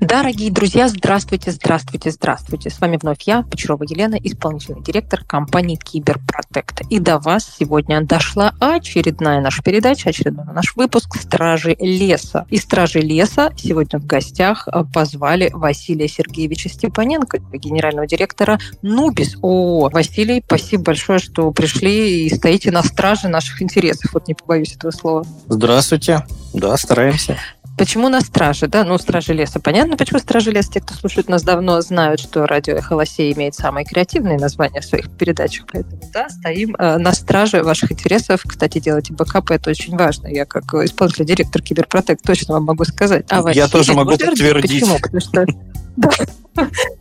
Дорогие друзья, здравствуйте, здравствуйте, здравствуйте. С вами вновь я, Печерова Елена, исполнительный директор компании Киберпротект. И до вас сегодня дошла очередная наша передача, очередной наш выпуск «Стражи леса». И «Стражи леса» сегодня в гостях позвали Василия Сергеевича Степаненко, генерального директора Нубис. О, Василий, спасибо большое, что пришли и стоите на страже наших интересов. Вот не побоюсь этого слова. Здравствуйте. Да, стараемся. Почему на страже, да? Ну, стражи леса. Понятно, почему стражи леса. Те, кто слушает нас давно, знают, что радио «Эхо Лосей» имеет самые креативные названия в своих передачах. Поэтому, да, стоим э, на страже ваших интересов. Кстати, делайте бэкапы, это очень важно. Я, как исполнительный директор Киберпротект, точно вам могу сказать. А Я тоже могу подтвердить. Почему? Потому что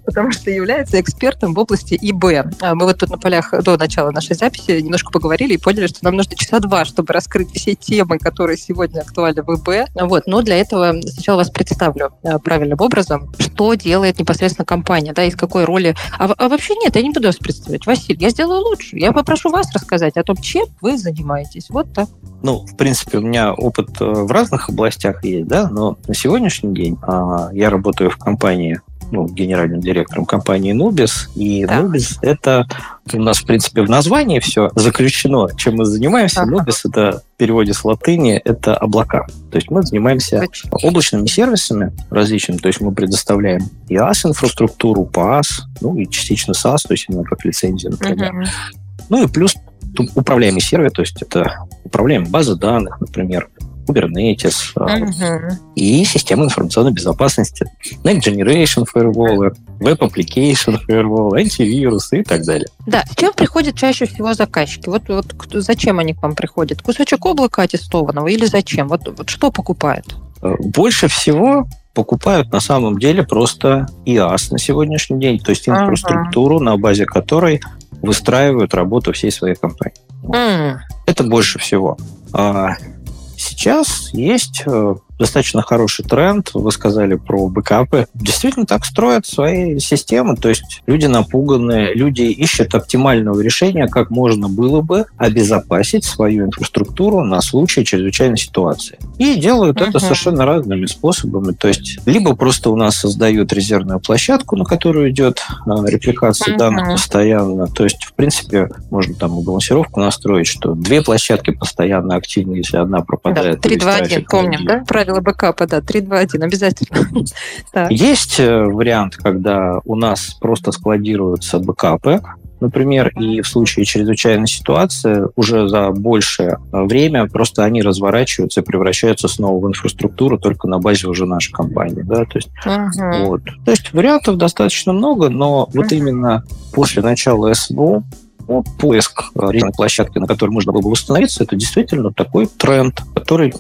потому что является экспертом в области ИБ. А мы вот тут на полях до начала нашей записи немножко поговорили и поняли, что нам нужно часа два, чтобы раскрыть все темы, которые сегодня актуальны в ИБ. Вот. Но для этого сначала вас представлю а, правильным образом, что делает непосредственно компания, да, из какой роли. А, а вообще нет, я не буду вас представлять. Василий, я сделаю лучше. Я попрошу вас рассказать о том, чем вы занимаетесь. Вот так. Ну, в принципе, у меня опыт э, в разных областях есть, да, но на сегодняшний день а, я работаю в компании ну, генеральным директором компании Nubis. И да. Nubis — это у нас, в принципе, в названии все заключено, чем мы занимаемся. Ага. Nubis — это в переводе с латыни — это облака. То есть мы занимаемся облачными сервисами различными. То есть мы предоставляем IaaS-инфраструктуру, PaaS, ну и частично SaaS, то есть именно как лицензия, например. Угу. Ну и плюс управляемый сервис, то есть это управляем базы данных, например, Kubernetes uh-huh. и системы информационной безопасности, Next Generation Firewall, Web Application Firewall, антивирусы и так далее. Да, с чем приходят чаще всего заказчики? Вот, вот зачем они к вам приходят? Кусочек облака аттестованного или зачем? Вот, вот что покупают? Э, больше всего покупают на самом деле просто IaaS на сегодняшний день, то есть инфраструктуру, uh-huh. на базе которой выстраивают работу всей своей компании. Mm. Это больше всего. Сейчас есть э, достаточно хороший тренд. Вы сказали про бэкапы. Действительно так строят свои системы. То есть люди напуганы, люди ищут оптимального решения, как можно было бы обезопасить свою инфраструктуру на случай чрезвычайной ситуации. И делают uh-huh. это совершенно разными способами. То есть либо просто у нас создают резервную площадку, на которую идет а, репликация uh-huh. данных постоянно. То есть, в принципе, можно там балансировку настроить, что две площадки постоянно активны, если одна пропадает. Да, 3-2-1, помним, да? Правила бэкапа, да, 3-2-1, обязательно. Есть э, вариант, когда у нас просто складируются бэкапы, например, и в случае чрезвычайной ситуации уже за большее время просто они разворачиваются и превращаются снова в инфраструктуру только на базе уже нашей компании, да, то есть uh-huh. вот. То есть вариантов достаточно много, но uh-huh. вот именно после начала СВО ну, поиск резервной площадки, на которой можно было бы восстановиться, это действительно такой тренд, который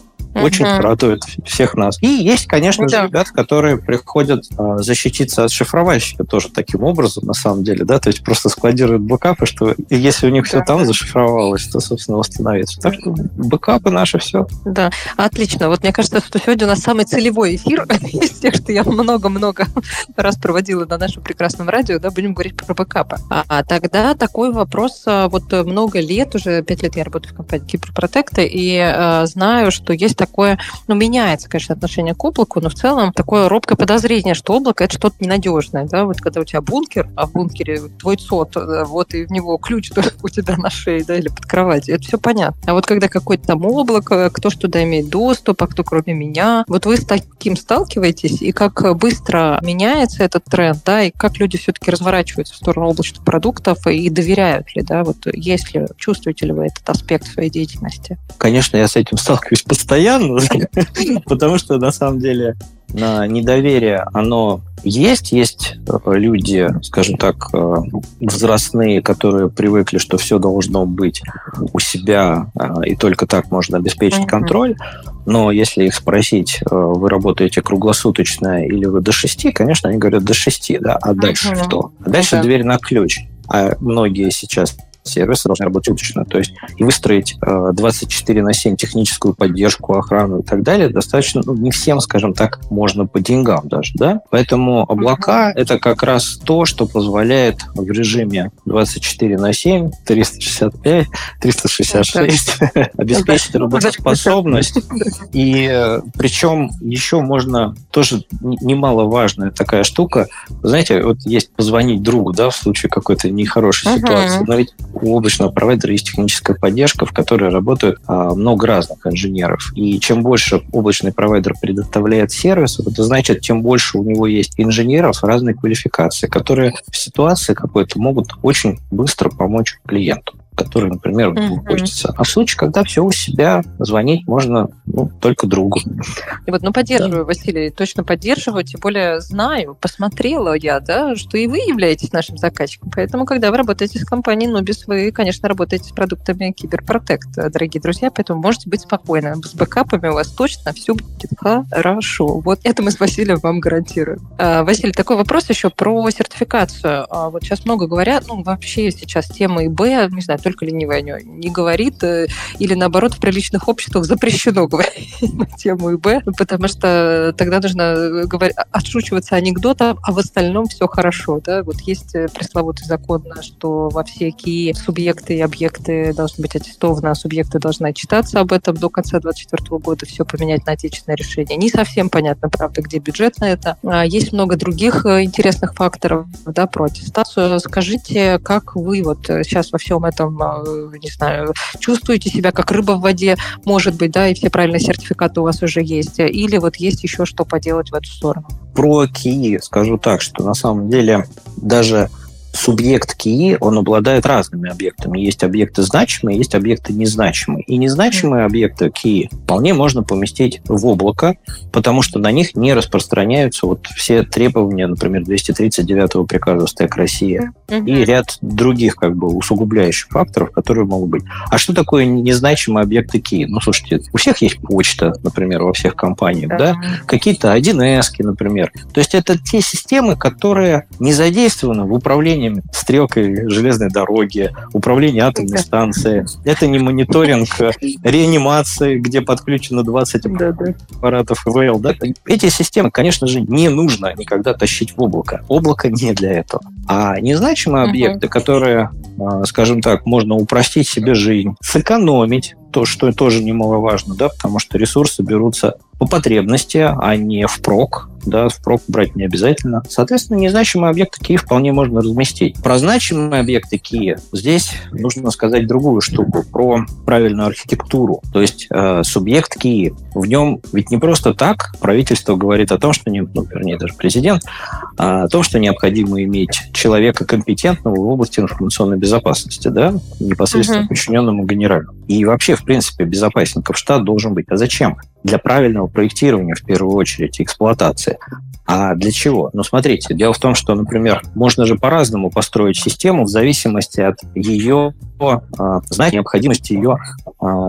очень uh-huh. радует всех нас. И есть, конечно да. же, ребят, которые приходят а, защититься от шифровальщика тоже таким образом, на самом деле, да, то есть просто складируют бэкапы, что если у них все там зашифровалось, то, собственно, восстановится. Так что бэкапы наши все. Да, отлично. Вот мне кажется, что сегодня у нас самый целевой эфир из тех, что я много-много раз проводила на нашем прекрасном радио, да, будем говорить про бэкапы. А, а тогда такой вопрос, а, вот много лет, уже пять лет я работаю в компании Киберпротекта, и а, знаю, что есть такое, ну, меняется, конечно, отношение к облаку, но в целом такое робкое подозрение, что облако это что-то ненадежное, да, вот когда у тебя бункер, а в бункере твой сот, э, вот и в него ключ у тебя на шее, да, или под кроватью, это все понятно. А вот когда какое-то там облако, кто что туда имеет доступ, а кто кроме меня, вот вы с таким сталкиваетесь, и как быстро меняется этот тренд, да, и как люди все-таки разворачиваются в сторону облачных продуктов и доверяют ли, да, вот если чувствуете ли вы этот аспект своей деятельности? Конечно, я с этим сталкиваюсь постоянно, постоянно, потому что на самом деле на недоверие оно есть. Есть э, люди, скажем так, э, возрастные, которые привыкли, что все должно быть у себя, э, и только так можно обеспечить контроль. Но если их спросить, вы работаете круглосуточно или вы до 6, конечно, они говорят до 6, да, а дальше что? А дальше дверь на ключ. А многие сейчас сервисы должны работать суточно. То есть и выстроить 24 на 7 техническую поддержку, охрану и так далее достаточно, ну, не всем, скажем так, можно по деньгам даже, да? Поэтому облака — это как раз то, что позволяет в режиме 24 на 7, 365, 366 обеспечить работоспособность. И э, причем еще можно тоже немаловажная такая штука. Знаете, вот есть позвонить другу, да, в случае какой-то нехорошей ситуации. Но ведь у облачного провайдера есть техническая поддержка, в которой работают а, много разных инженеров. И чем больше облачный провайдер предоставляет сервисов, это значит, тем больше у него есть инженеров разной квалификации, которые в ситуации какой-то могут очень быстро помочь клиенту который, например, mm-hmm. хочется. А в случае, когда все у себя, звонить можно ну, только другу. И вот, ну, поддерживаю, да. Василий, точно поддерживаю, тем более знаю, посмотрела я, да, что и вы являетесь нашим заказчиком. Поэтому, когда вы работаете с компанией Nubis, вы, конечно, работаете с продуктами Киберпротект, дорогие друзья, поэтому можете быть спокойны. С бэкапами у вас точно все будет хорошо. Вот это мы с Василием вам гарантируем. А, Василий, такой вопрос еще про сертификацию. А, вот сейчас много говорят, ну, вообще сейчас тема ИБ, не знаю, только ленивый о нем не говорит, э, или наоборот в приличных обществах запрещено говорить на тему ИБ, потому что тогда нужно э, говорить, отшучиваться анекдотом, а в остальном все хорошо. Да? Вот есть э, пресловутый закон, что во все субъекты и объекты должны быть аттестованы, а субъекты должны отчитаться об этом до конца 2024 года, все поменять на отечественное решение. Не совсем понятно, правда, где бюджет на это. А есть много других интересных факторов да, про аттестацию. Скажите, как вы вот сейчас во всем этом Э, не знаю, чувствуете себя как рыба в воде, может быть, да, и все правильные сертификаты у вас уже есть, или вот есть еще что поделать в эту сторону? Про КИИ скажу так, что на самом деле даже субъект КИИ, он обладает разными объектами. Есть объекты значимые, есть объекты незначимые. И незначимые объекты КИИ вполне можно поместить в облако, потому что на них не распространяются вот все требования, например, 239 приказа СТЭК России и ряд других как бы усугубляющих факторов, которые могут быть. А что такое незначимые объекты КИИ? Ну, слушайте, у всех есть почта, например, во всех компаниях, да? да? Какие-то 1С, например. То есть это те системы, которые не задействованы в управлении управлением стрелкой железной дороги, управление атомной станции. Это не мониторинг э, реанимации, где подключено 20 аппаратов ИВЛ. Да? Эти системы, конечно же, не нужно никогда тащить в облако. Облако не для этого. А незначимые объекты, которые, э, скажем так, можно упростить себе жизнь, сэкономить, то, что тоже немаловажно, да, потому что ресурсы берутся по потребности, а не впрок. Да, впрок брать не обязательно. Соответственно, незначимые объекты Киев вполне можно разместить. Про значимые объекты Киев здесь нужно сказать другую штуку, про правильную архитектуру. То есть э, субъект Киев, в нем ведь не просто так правительство говорит о том, что, не, ну, вернее, даже президент, а о том, что необходимо иметь человека компетентного в области информационной безопасности, да, непосредственно uh-huh. подчиненному генералу. И вообще, в принципе, безопасников штат должен быть. А зачем? Для правильного проектирования, в первую очередь, эксплуатации. А для чего? Ну, смотрите, дело в том, что, например, можно же по-разному построить систему в зависимости от ее а, знать необходимости ее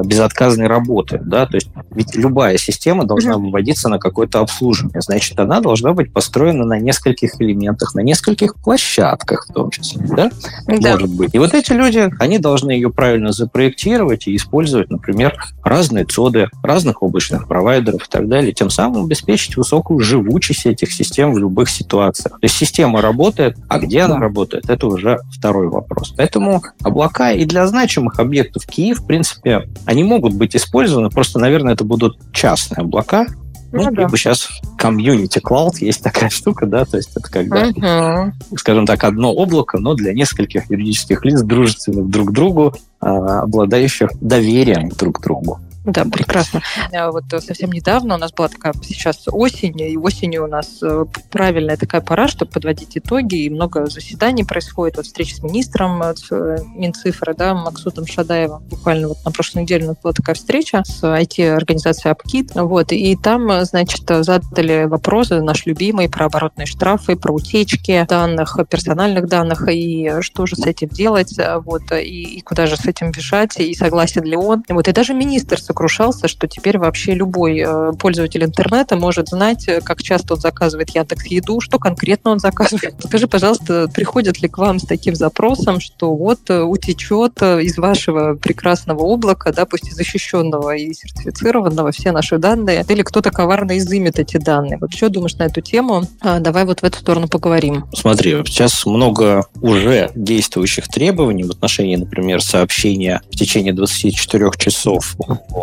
безотказной работы. Да? То есть ведь любая система должна выводиться на какое-то обслуживание. Значит, она должна быть построена на нескольких элементах, на нескольких площадках в том числе. Да? Да. Может быть. И вот эти люди, они должны ее правильно запроектировать и использовать, например, разные цоды, разных облачных провайдеров и так далее, тем самым обеспечить высокую живучесть этих систем в любых ситуациях. То есть система работает, а где она работает, это уже второй вопрос. Поэтому облака и для значимых объектов Киев, в принципе, они могут быть использованы, просто, наверное, это будут частные облака, ну, ну либо да. сейчас комьюнити cloud есть такая штука, да, то есть это когда, uh-huh. скажем так, одно облако, но для нескольких юридических лиц, дружественных друг к другу, а, обладающих доверием друг к другу. Да, прекрасно. Э, вот совсем недавно у нас была такая сейчас осень, и осенью у нас э, правильная такая пора, чтобы подводить итоги, и много заседаний происходит, вот встреча с министром э, с Минцифры, да, Максутом Шадаевым. Буквально вот на прошлой неделе у нас была такая встреча с IT-организацией Апкит, вот, и там, значит, задали вопросы, наш любимый, про оборотные штрафы, про утечки данных, персональных данных, и что же с этим делать, вот, и, и куда же с этим бежать, и согласен ли он. Вот, и даже министр сокрушался, что теперь вообще любой э, пользователь интернета может знать, э, как часто он заказывает Яндекс Еду, что конкретно он заказывает. Скажи, пожалуйста, приходят ли к вам с таким запросом, что вот утечет из вашего прекрасного облака, да, пусть и защищенного и сертифицированного, все наши данные, или кто-то коварно изымет эти данные? Вот что думаешь на эту тему? А, давай вот в эту сторону поговорим. Смотри, сейчас много уже действующих требований в отношении, например, сообщения в течение 24 часов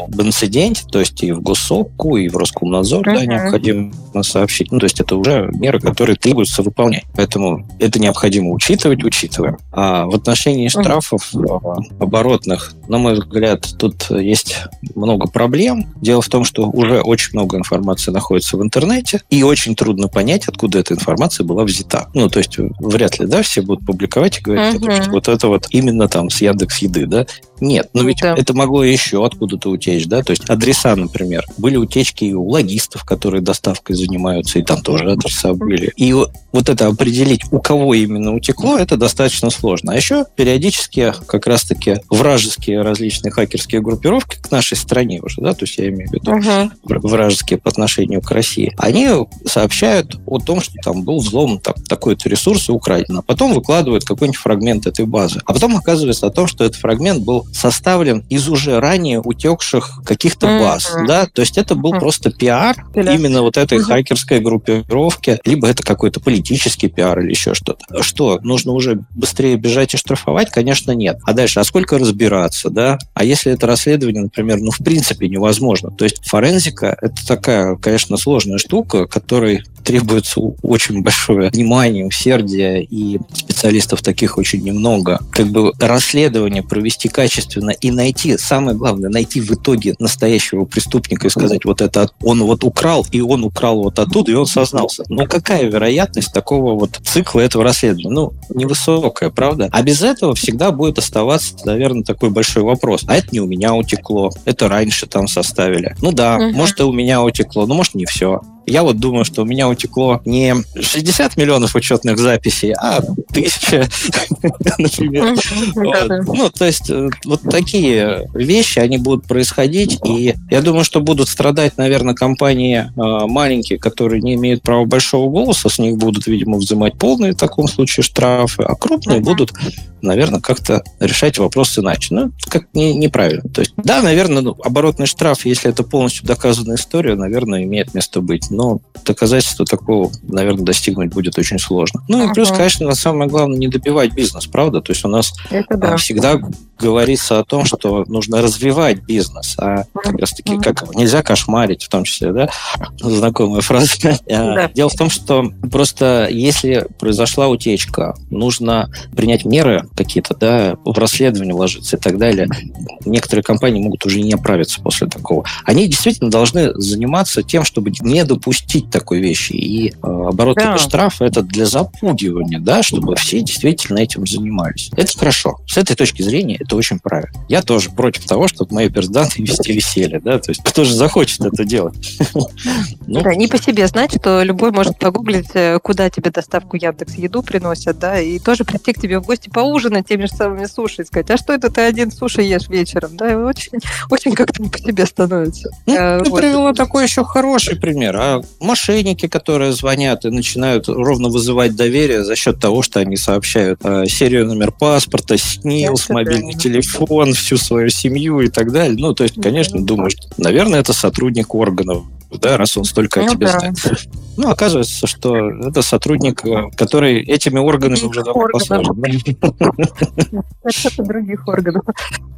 об инциденте, то есть и в Госсопку, и в Роскомнадзор uh-huh. да, необходимо сообщить. Ну, то есть это уже меры, которые требуется выполнять. Поэтому это необходимо учитывать, учитываем. А в отношении штрафов uh-huh. оборотных, на мой взгляд, тут есть много проблем. Дело в том, что уже очень много информации находится в интернете, и очень трудно понять, откуда эта информация была взята. Ну, то есть вряд ли, да, все будут публиковать и говорить, uh-huh. что вот это вот именно там с Яндекс Еды, да? Нет, но ведь да. это могло еще откуда-то утечь, да? То есть адреса, например. Были утечки и у логистов, которые доставкой занимаются, и там тоже адреса были. И вот это определить, у кого именно утекло, это достаточно сложно. А еще периодически как раз-таки вражеские различные хакерские группировки к нашей стране уже, да, то есть я имею в виду uh-huh. вражеские по отношению к России, они сообщают о том, что там был взлом там, такой-то ресурс и украден, а потом выкладывают какой-нибудь фрагмент этой базы. А потом оказывается о том, что этот фрагмент был составлен из уже ранее утекших каких-то баз, mm-hmm. да, то есть это был mm-hmm. просто пиар Пиля. именно вот этой mm-hmm. хакерской группировки, либо это какой-то политический пиар или еще что-то. Что, нужно уже быстрее бежать и штрафовать? Конечно, нет. А дальше, а сколько разбираться, да? А если это расследование, например, ну, в принципе, невозможно. То есть форензика — это такая, конечно, сложная штука, которой требуется очень большое внимание, усердие, и специалистов таких очень немного. Как бы расследование провести качественно и найти, самое главное, найти в итоге настоящего преступника и сказать, вот это он вот украл, и он украл вот оттуда, и он сознался. Но какая вероятность такого вот цикла этого расследования? Ну, невысокая, правда? А без этого всегда будет оставаться, наверное, такой большой вопрос. А это не у меня утекло, это раньше там составили. Ну да, угу. может, и у меня утекло, но может, не все. Я вот думаю, что у меня утекло не 60 миллионов учетных записей, а тысяча, например. Ну, то есть э, вот такие вещи, они будут происходить, и я думаю, что будут страдать, наверное, компании э, маленькие, которые не имеют права большого голоса, с них будут, видимо, взимать полные в таком случае штрафы, а крупные будут, наверное, как-то решать вопрос иначе. Ну, как не, неправильно. То есть, да, наверное, ну, оборотный штраф, если это полностью доказанная история, наверное, имеет место быть но доказательства такого, наверное, достигнуть будет очень сложно. Ну и ага. плюс, конечно, самое главное не добивать бизнес, правда? То есть у нас да. всегда говорится о том, что нужно развивать бизнес, а как раз таки как нельзя кошмарить, в том числе, да, знакомая фраза. А, да. Дело в том, что просто если произошла утечка, нужно принять меры какие-то, да, в расследование вложиться и так далее. Некоторые компании могут уже не оправиться после такого. Они действительно должны заниматься тем, чтобы не допустить такой вещи. И э, оборотный да. штраф это для запугивания, да, чтобы все действительно этим занимались. Это хорошо. С этой точки зрения это очень правильно. Я тоже против того, чтобы мои персданты вести веселье, да, то есть кто же захочет это делать? Ну, да, не по себе знать, что любой может погуглить, э, куда тебе доставку Яндекс еду приносят, да, и тоже прийти к тебе в гости поужинать теми же самыми суши и сказать, а что это ты один суши ешь вечером, да, и очень, очень как-то не по себе становится. Ну, э, ты привела такой еще хороший пример, а мошенники, которые звонят и начинают ровно вызывать доверие за счет того, что они сообщают э, серию номер паспорта, СНИЛС, мобильный мобильный телефон, всю свою семью и так далее. Ну, то есть, конечно, думаешь, наверное, это сотрудник органов да, раз он столько ну, о тебе да. знает. Ну, оказывается, что это сотрудник, э, который этими органами уже давно послужен. Это других органов.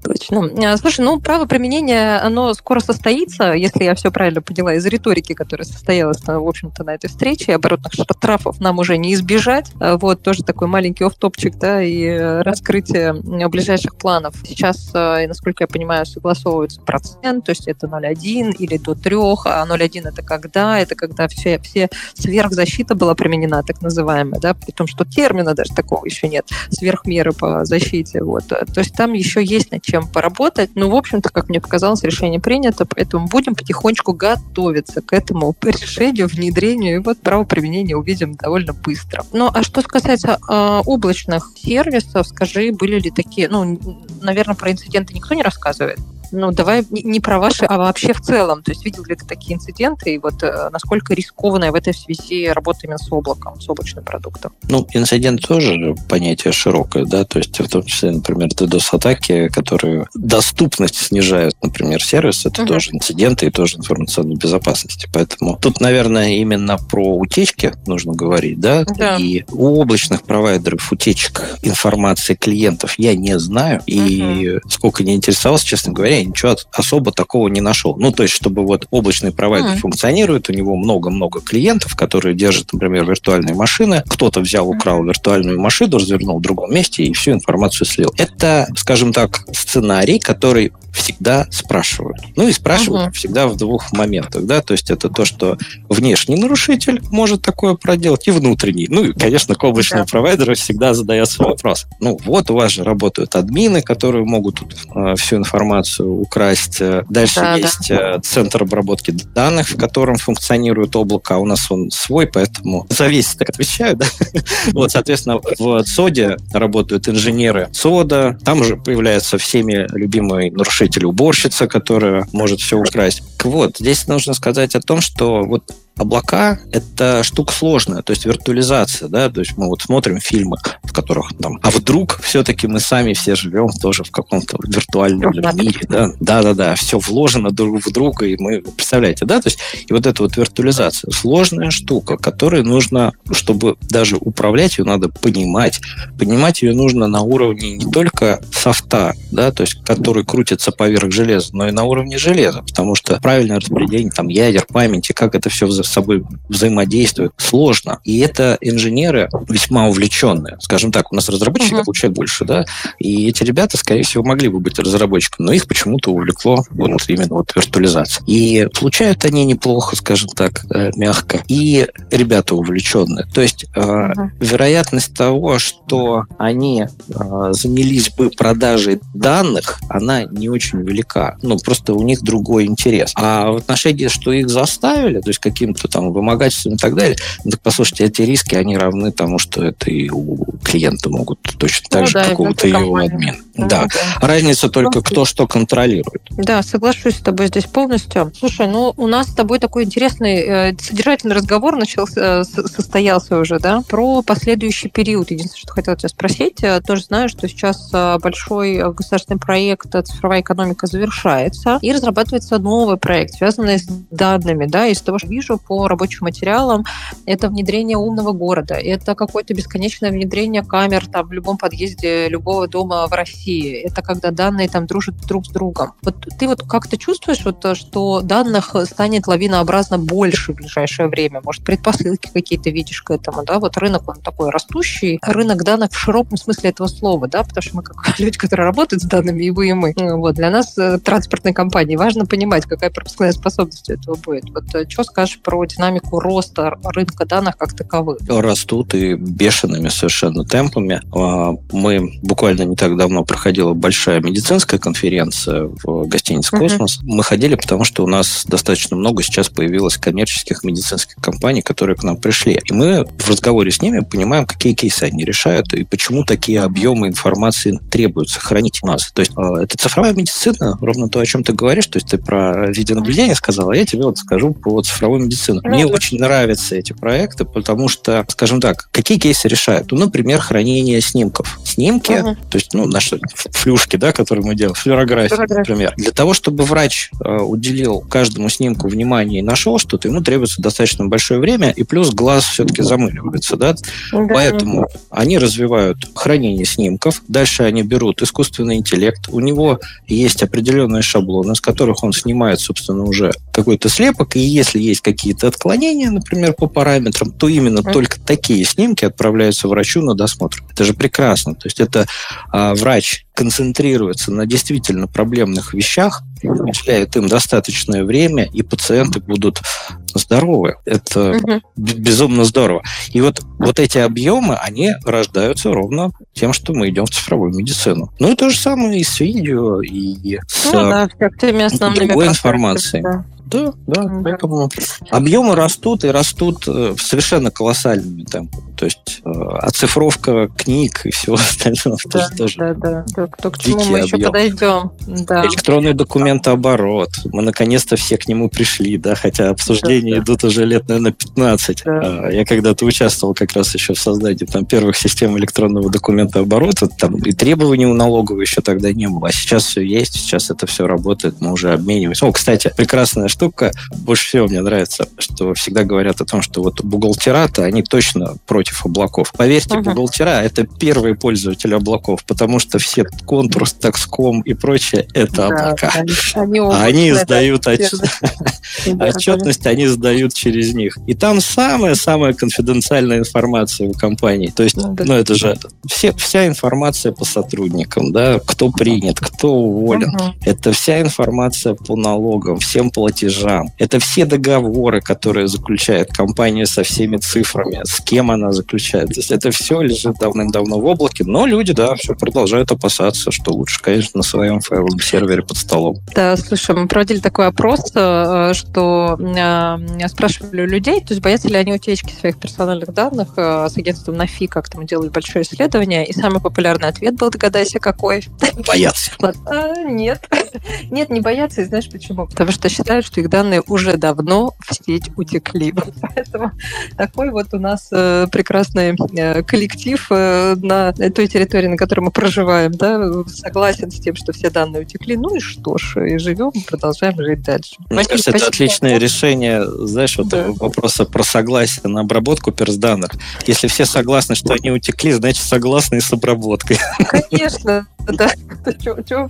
Точно. А, слушай, ну, право применения, оно скоро состоится, если я все правильно поняла из риторики, которая состоялась, в общем-то, на этой встрече. Оборотных штрафов нам уже не избежать. Вот, тоже такой маленький офтопчик, да, и э, раскрытие ближайших планов. Сейчас, э, насколько я понимаю, согласовывается процент, то есть это 0,1 или до 3, а 0,1 1 это когда? Это когда все, все сверхзащита была применена, так называемая, да, при том, что термина даже такого еще нет, сверхмеры по защите. Вот. То есть там еще есть над чем поработать. Но, в общем-то, как мне показалось, решение принято, поэтому будем потихонечку готовиться к этому решению, внедрению, и вот право применения увидим довольно быстро. Ну, а что касается э, облачных сервисов, скажи, были ли такие, ну, наверное, про инциденты никто не рассказывает, ну, давай не про ваши, а вообще в целом. То есть видел ли ты такие инциденты, и вот э, насколько рискованная в этой связи работа именно с облаком, с облачным продуктом? Ну, инцидент тоже понятие широкое, да, то есть в том числе, например, DDoS-атаки, которые доступность снижают, например, сервис, это угу. тоже инциденты и тоже информационной безопасности. Поэтому тут, наверное, именно про утечки нужно говорить, да, да. и у облачных провайдеров утечек информации клиентов я не знаю, и угу. сколько не интересовался, честно говоря, ничего особо такого не нашел. Ну, то есть, чтобы вот облачный провайдер угу. функционирует, у него много-много клиентов, которые держат, например, виртуальные машины, кто-то взял, украл виртуальную машину, развернул в другом месте и всю информацию слил. Это, скажем так, сценарий, который всегда спрашивают. Ну и спрашивают uh-huh. всегда в двух моментах, да, то есть это то, что внешний нарушитель может такое проделать, и внутренний. Ну и, конечно, к облачному yeah. провайдеру всегда задается вопрос. Ну вот у вас же работают админы, которые могут э, всю информацию украсть. Дальше да, есть да. Э, центр обработки данных, в котором функционирует облако, а у нас он свой, поэтому за весь так отвечаю, да. вот, соответственно, в СОДе работают инженеры СОДа, там уже появляется всеми любимый нарушитель нарушитель, уборщица, которая может все украсть. Вот, здесь нужно сказать о том, что вот облака — это штука сложная, то есть виртуализация, да, то есть мы вот смотрим фильмы, в которых там, а вдруг все-таки мы сами все живем тоже в каком-то виртуальном мире, да, да-да-да, все вложено друг в друга, и мы, представляете, да, то есть и вот эта вот виртуализация, сложная штука, которой нужно, чтобы даже управлять ее, надо понимать, понимать ее нужно на уровне не только софта, да, то есть который крутится поверх железа, но и на уровне железа, потому что правильное распределение там ядер, памяти, как это все с собой взаимодействуют, сложно. И это инженеры весьма увлеченные. Скажем так, у нас разработчиков uh-huh. получают больше, да, и эти ребята, скорее всего, могли бы быть разработчиками, но их почему-то увлекло вот именно вот виртуализация. И получают они неплохо, скажем так, э, мягко. И ребята увлеченные. То есть uh-huh. вероятность того, что они э, занялись бы продажей данных, она не очень велика. Ну, просто у них другой интерес. А в отношении, что их заставили, то есть каким каким-то там вымогательством и так далее. Ну, так, послушайте, эти риски, они равны тому, что это и у клиента могут точно так ну, же, да, как у его админ. Ну, да. да. Разница только, кто что контролирует. Да, соглашусь с тобой здесь полностью. Слушай, ну, у нас с тобой такой интересный, э, содержательный разговор начался, э, состоялся уже, да, про последующий период. Единственное, что хотела тебя спросить, э, тоже знаю, что сейчас большой государственный проект «Цифровая экономика» завершается, и разрабатывается новый проект, связанный с данными, да, из того, что вижу по рабочим материалам, это внедрение умного города, это какое-то бесконечное внедрение камер там, в любом подъезде любого дома в России, это когда данные там дружат друг с другом. Вот ты вот как-то чувствуешь, вот, что данных станет лавинообразно больше в ближайшее время? Может, предпосылки какие-то видишь к этому, да? Вот рынок, он такой растущий, рынок данных в широком смысле этого слова, да, потому что мы как люди, которые работают с данными, и вы, и мы. Вот, для нас, э, транспортной компании, важно понимать, какая пропускная способность у этого будет. Вот э, что скажешь про динамику роста рынка данных как таковых. Растут и бешеными совершенно темпами. А, мы буквально не так давно проходила большая медицинская конференция в гостинице «Космос». Uh-huh. Мы ходили, потому что у нас достаточно много сейчас появилось коммерческих медицинских компаний, которые к нам пришли. И мы в разговоре с ними понимаем, какие кейсы они решают и почему такие объемы информации требуется хранить у нас. То есть а, это цифровая медицина, ровно то, о чем ты говоришь. То есть ты про видеонаблюдение сказала, а я тебе вот скажу по цифровой медицине медицину. Ну, Мне очень нравятся эти проекты, потому что, скажем так, какие кейсы решают? Ну, например, хранение снимков. Снимки, угу. то есть, ну, наши флюшки, да, которые мы делаем, флюорография, например. Для того, чтобы врач э, уделил каждому снимку внимание и нашел что-то, ему требуется достаточно большое время, и плюс глаз все-таки замыливается, да? да. Поэтому они развивают хранение снимков, дальше они берут искусственный интеллект, у него есть определенные шаблоны, с которых он снимает, собственно, уже какой-то слепок, и если есть какие какие-то отклонения, например, по параметрам, то именно mm. только такие снимки отправляются врачу на досмотр. Это же прекрасно. То есть это а, врач концентрируется на действительно проблемных вещах, уделяет им достаточное время, и пациенты будут здоровы. Это угу. безумно здорово. И вот, вот эти объемы, они рождаются ровно тем, что мы идем в цифровую медицину. Ну и то же самое и с видео, и с ну, да, другой информацией. Да. Да, да, поэтому объемы растут и растут э, совершенно колоссальными темпами. То есть э, оцифровка книг и всего остального да, тоже. Да, да, да. То, к чему мы еще подойдем. Да. Электронный документооборот. Мы наконец-то все к нему пришли, да, хотя обсуждения да, идут да. уже лет, наверное, 15. Да. А, я когда-то участвовал как раз еще в создании там, первых систем электронного документооборота, там и требований у налоговой еще тогда не было. А сейчас все есть, сейчас это все работает, мы уже обмениваемся. О, кстати, прекрасная штука, больше всего мне нравится, что всегда говорят о том, что вот бухгалтера-то, они точно против облаков. Поверьте, uh-huh. бухгалтера — это первые пользователи облаков, потому что все контур, такском и прочее — это да, облака. Они, они, а они сдают отч... отчетность, они сдают через них. И там самая-самая конфиденциальная информация у компании. То есть, ну, это же все, вся информация по сотрудникам, да, кто принят, кто уволен. Uh-huh. Это вся информация по налогам, всем платежам. Это все договоры, которые заключает компания со всеми цифрами, с кем она заключает. То есть это все лежит давным-давно в облаке, но люди, да, все продолжают опасаться, что лучше, конечно, на своем файловом сервере под столом. Да, слушай, мы проводили такой опрос, э, что э, спрашивали у людей, то есть боятся ли они утечки своих персональных данных э, с агентством НАФИ, как-то мы делали большое исследование, и самый популярный ответ был, догадайся, какой? Боятся. А, нет. Нет, не боятся, и знаешь почему? Потому что считают, что их данные уже давно в сеть утекли. Поэтому такой вот у нас э, прекрасный э, коллектив э, на той территории, на которой мы проживаем, да, согласен с тем, что все данные утекли. Ну и что ж, и живем, продолжаем жить дальше. Мне Спасибо. кажется, это отличное решение, знаешь, вот да. вопроса про согласие на обработку персданных. Если все согласны, что они утекли, значит согласны и с обработкой. Конечно, да. Чего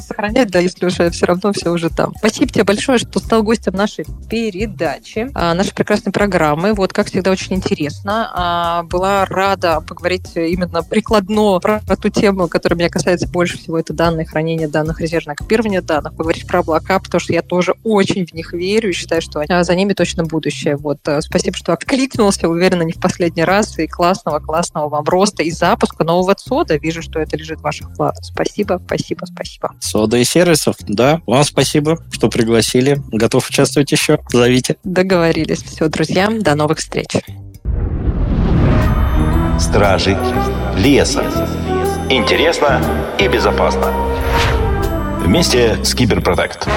сохранять, да, если уже все равно все уже там. Спасибо тебе большое, что стал гостем нашей передачи, а, нашей прекрасной программы. Вот, как всегда, очень интересно. А, была рада поговорить именно прикладно про, ту тему, которая меня касается больше всего. Это данные, хранение данных, резервное копирование данных. Поговорить про облака, потому что я тоже очень в них верю и считаю, что а, за ними точно будущее. Вот, спасибо, что откликнулся. Уверена, не в последний раз. И классного, классного вам роста и запуска нового ЦОДа. Вижу, что это лежит в ваших планах. Спасибо, спасибо, спасибо. Сода и сервисов, да. Вам спасибо, что пригласили. Готов участвовать еще. Зовите. Договорились. Все, друзья, до новых встреч. Стражи леса. Интересно и безопасно. Вместе с Киберпротект.